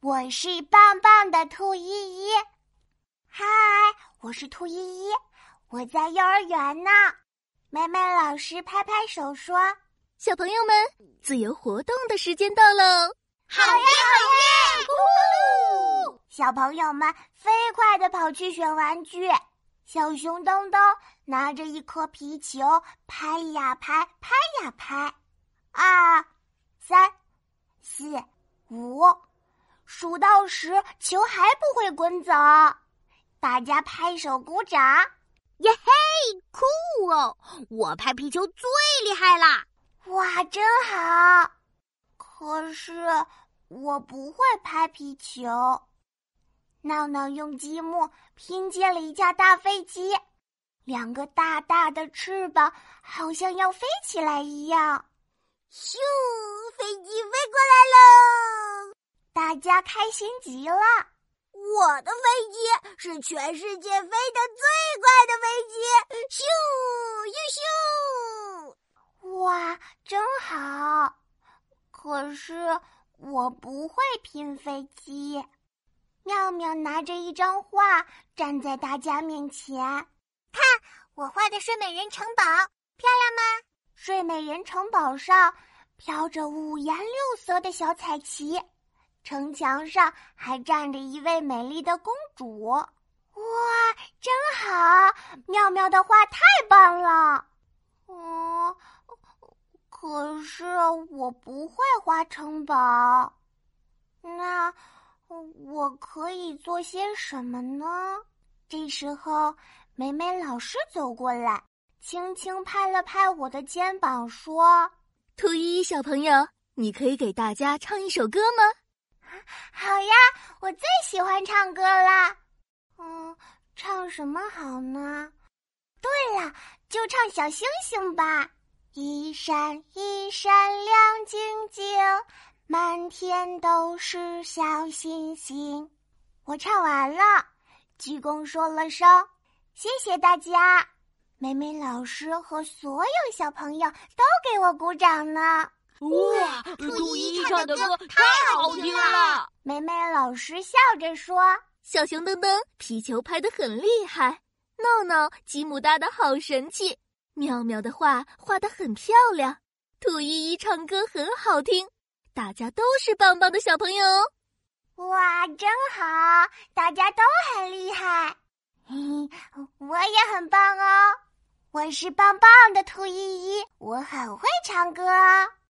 我是棒棒的兔依依。嗨，我是兔依依，我在幼儿园呢。美美老师拍拍手说：“小朋友们，自由活动的时间到喽！”好耶，好耶！呜！小朋友们飞快的跑去选玩具。小熊东东拿着一颗皮球，拍呀拍，拍呀拍。二、三、四、五，数到十，球还不会滚走。大家拍手鼓掌，耶嘿，酷哦！我拍皮球最厉害啦！哇，真好。可是我不会拍皮球。闹闹用积木拼接了一架大飞机，两个大大的翅膀好像要飞起来一样。咻，飞机飞过来喽！大家开心极了。我的飞机是全世界飞得最快的飞机，咻咻咻！哇，真好。可是我不会拼飞机。妙妙拿着一张画站在大家面前，看我画的睡美人城堡，漂亮吗？睡美人城堡上飘着五颜六色的小彩旗，城墙上还站着一位美丽的公主。哇，真好！妙妙的画太棒了。嗯，可是我不会画城堡。那。我可以做些什么呢？这时候，美美老师走过来，轻轻拍了拍我的肩膀，说：“兔依依小朋友，你可以给大家唱一首歌吗？”“ 好呀，我最喜欢唱歌啦。”“嗯，唱什么好呢？”“对了，就唱小星星吧，一闪一闪亮晶晶。”满天都是小星星，我唱完了，鞠躬说了声谢谢大家。美美老师和所有小朋友都给我鼓掌呢。哇，兔依依唱的歌太好听了！美美老师笑着说：“小熊噔噔皮球拍的很厉害，闹闹吉姆搭的好神气，妙妙的画画的很漂亮，兔依依唱歌很好听。”大家都是棒棒的小朋友，哇，真好！大家都很厉害，嘿，我也很棒哦，我是棒棒的兔依依，我很会唱歌哦。